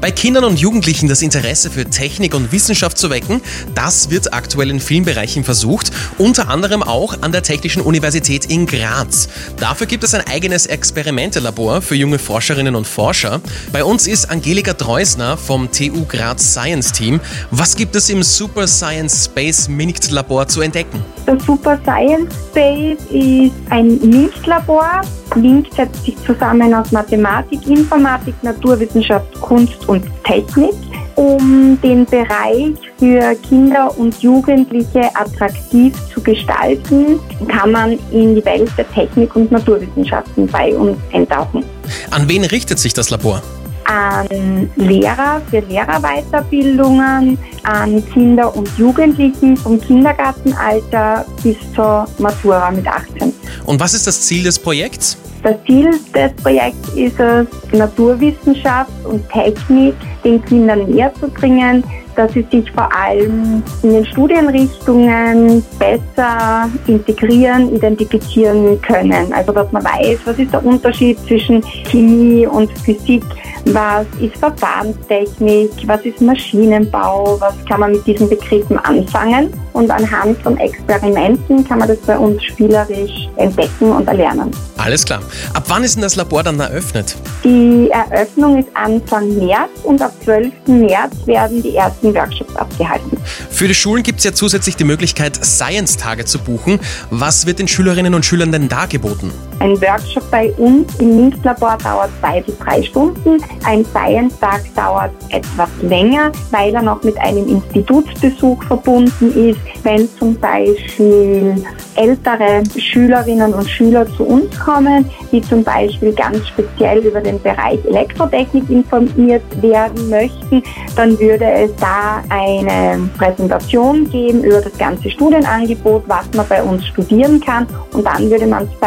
Bei Kindern und Jugendlichen das Interesse für Technik und Wissenschaft zu wecken, das wird aktuell in vielen Bereichen versucht, unter anderem auch an der Technischen Universität in Graz. Dafür gibt es ein eigenes Experimentelabor für junge Forscherinnen und Forscher. Bei uns ist Angelika Treusner vom TU Graz Science Team. Was gibt es im Super Science Space Minict Labor zu entdecken? Das Super Science Space ist ein MINT-Labor. MINT setzt sich zusammen aus Mathematik, Informatik, Naturwissenschaft, Kunst und Technik. Um den Bereich für Kinder und Jugendliche attraktiv zu gestalten, kann man in die Welt der Technik und Naturwissenschaften bei uns eintauchen. An wen richtet sich das Labor? An Lehrer für Lehrerweiterbildungen, an Kinder und Jugendlichen vom Kindergartenalter bis zur Matura mit 18. Und was ist das Ziel des Projekts? Das Ziel des Projekts ist es, Naturwissenschaft und Technik den Kindern näher zu bringen, dass sie sich vor allem in den Studienrichtungen besser integrieren, identifizieren können. Also dass man weiß, was ist der Unterschied zwischen Chemie und Physik, was ist Verfahrenstechnik, was ist Maschinenbau, was kann man mit diesen Begriffen anfangen. Und anhand von Experimenten kann man das bei uns spielerisch entdecken und erlernen. Alles klar. Ab wann ist denn das Labor dann eröffnet? Die Eröffnung ist Anfang März und ab 12. März werden die ersten Workshops abgehalten. Für die Schulen gibt es ja zusätzlich die Möglichkeit, Science-Tage zu buchen. Was wird den Schülerinnen und Schülern denn da geboten? Ein Workshop bei uns im MINT-Labor dauert zwei bis drei Stunden. Ein Science-Tag dauert etwas länger, weil er noch mit einem Institutsbesuch verbunden ist. Wenn zum Beispiel ältere Schülerinnen und Schüler zu uns kommen, die zum Beispiel ganz speziell über den Bereich Elektrotechnik informiert werden möchten, dann würde es da eine Präsentation geben über das ganze Studienangebot, was man bei uns studieren kann und dann würde man es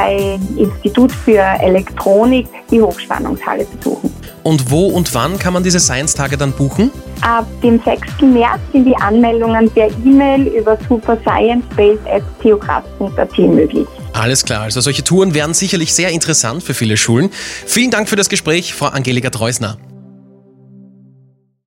Institut für Elektronik die Hochspannungshalle besuchen. Und wo und wann kann man diese Science-Tage dann buchen? Ab dem 6. März sind die Anmeldungen per E-Mail über supersciencebase.theograz.at möglich. Alles klar, also solche Touren wären sicherlich sehr interessant für viele Schulen. Vielen Dank für das Gespräch, Frau Angelika Treusner.